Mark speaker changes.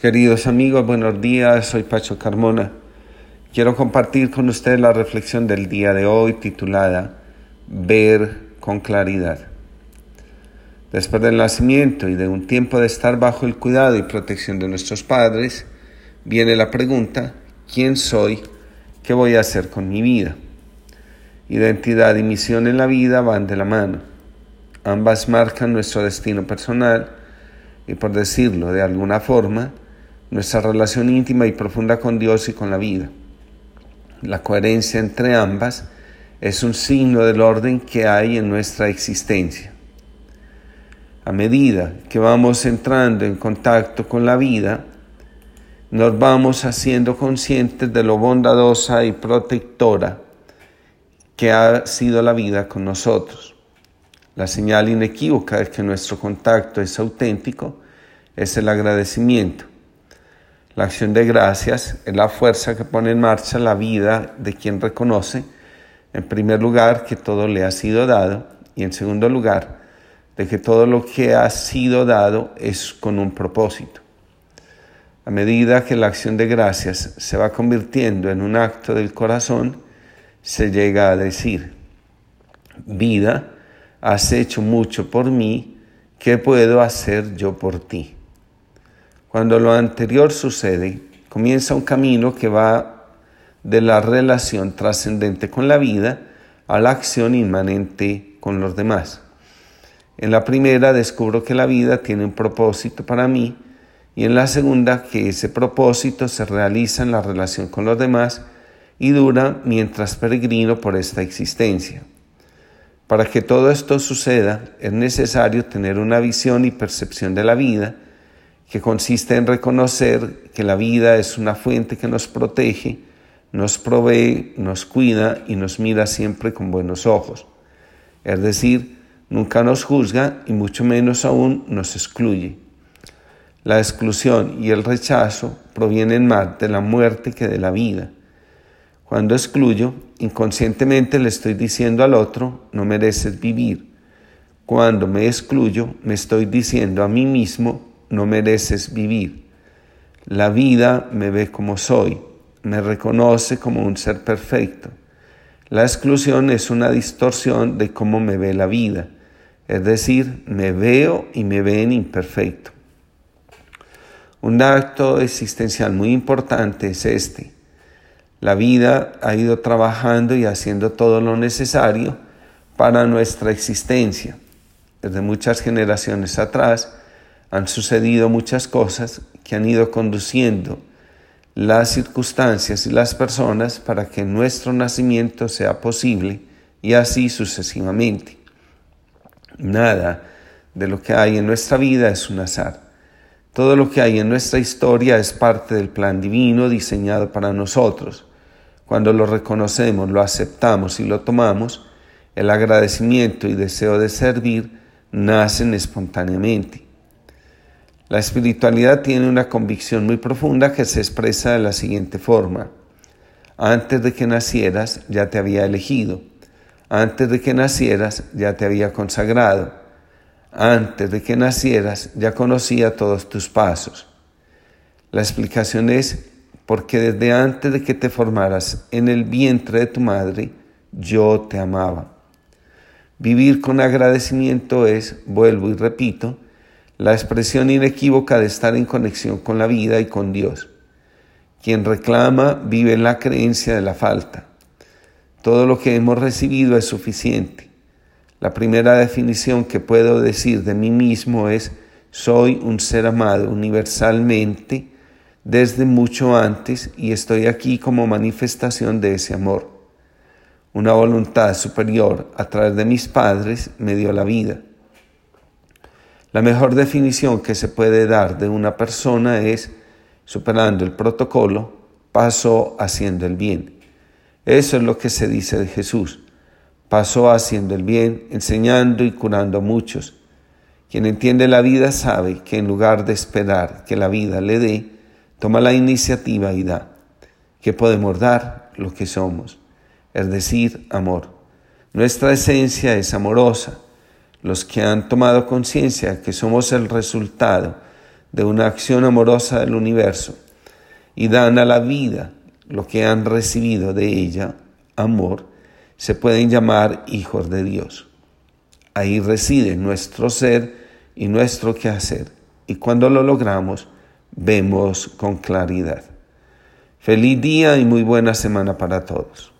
Speaker 1: Queridos amigos, buenos días, soy Pacho Carmona. Quiero compartir con ustedes la reflexión del día de hoy titulada Ver con claridad. Después del nacimiento y de un tiempo de estar bajo el cuidado y protección de nuestros padres, viene la pregunta, ¿quién soy? ¿Qué voy a hacer con mi vida? Identidad y misión en la vida van de la mano. Ambas marcan nuestro destino personal y por decirlo de alguna forma, nuestra relación íntima y profunda con Dios y con la vida. La coherencia entre ambas es un signo del orden que hay en nuestra existencia. A medida que vamos entrando en contacto con la vida, nos vamos haciendo conscientes de lo bondadosa y protectora que ha sido la vida con nosotros. La señal inequívoca de que nuestro contacto es auténtico es el agradecimiento la acción de gracias es la fuerza que pone en marcha la vida de quien reconoce, en primer lugar, que todo le ha sido dado y en segundo lugar, de que todo lo que ha sido dado es con un propósito. A medida que la acción de gracias se va convirtiendo en un acto del corazón, se llega a decir, vida, has hecho mucho por mí, ¿qué puedo hacer yo por ti? Cuando lo anterior sucede, comienza un camino que va de la relación trascendente con la vida a la acción inmanente con los demás. En la primera descubro que la vida tiene un propósito para mí y en la segunda que ese propósito se realiza en la relación con los demás y dura mientras peregrino por esta existencia. Para que todo esto suceda es necesario tener una visión y percepción de la vida que consiste en reconocer que la vida es una fuente que nos protege, nos provee, nos cuida y nos mira siempre con buenos ojos. Es decir, nunca nos juzga y mucho menos aún nos excluye. La exclusión y el rechazo provienen más de la muerte que de la vida. Cuando excluyo, inconscientemente le estoy diciendo al otro, no mereces vivir. Cuando me excluyo, me estoy diciendo a mí mismo, no mereces vivir. La vida me ve como soy, me reconoce como un ser perfecto. La exclusión es una distorsión de cómo me ve la vida, es decir, me veo y me ven imperfecto. Un acto existencial muy importante es este. La vida ha ido trabajando y haciendo todo lo necesario para nuestra existencia. Desde muchas generaciones atrás, han sucedido muchas cosas que han ido conduciendo las circunstancias y las personas para que nuestro nacimiento sea posible y así sucesivamente. Nada de lo que hay en nuestra vida es un azar. Todo lo que hay en nuestra historia es parte del plan divino diseñado para nosotros. Cuando lo reconocemos, lo aceptamos y lo tomamos, el agradecimiento y deseo de servir nacen espontáneamente. La espiritualidad tiene una convicción muy profunda que se expresa de la siguiente forma. Antes de que nacieras ya te había elegido. Antes de que nacieras ya te había consagrado. Antes de que nacieras ya conocía todos tus pasos. La explicación es porque desde antes de que te formaras en el vientre de tu madre, yo te amaba. Vivir con agradecimiento es, vuelvo y repito, la expresión inequívoca de estar en conexión con la vida y con Dios. Quien reclama vive en la creencia de la falta. Todo lo que hemos recibido es suficiente. La primera definición que puedo decir de mí mismo es soy un ser amado universalmente desde mucho antes y estoy aquí como manifestación de ese amor. Una voluntad superior a través de mis padres me dio la vida. La mejor definición que se puede dar de una persona es, superando el protocolo, pasó haciendo el bien. Eso es lo que se dice de Jesús. Pasó haciendo el bien, enseñando y curando a muchos. Quien entiende la vida sabe que en lugar de esperar que la vida le dé, toma la iniciativa y da. ¿Qué podemos dar? Lo que somos, es decir, amor. Nuestra esencia es amorosa los que han tomado conciencia que somos el resultado de una acción amorosa del universo y dan a la vida lo que han recibido de ella, amor, se pueden llamar hijos de Dios. Ahí reside nuestro ser y nuestro quehacer. Y cuando lo logramos, vemos con claridad. Feliz día y muy buena semana para todos.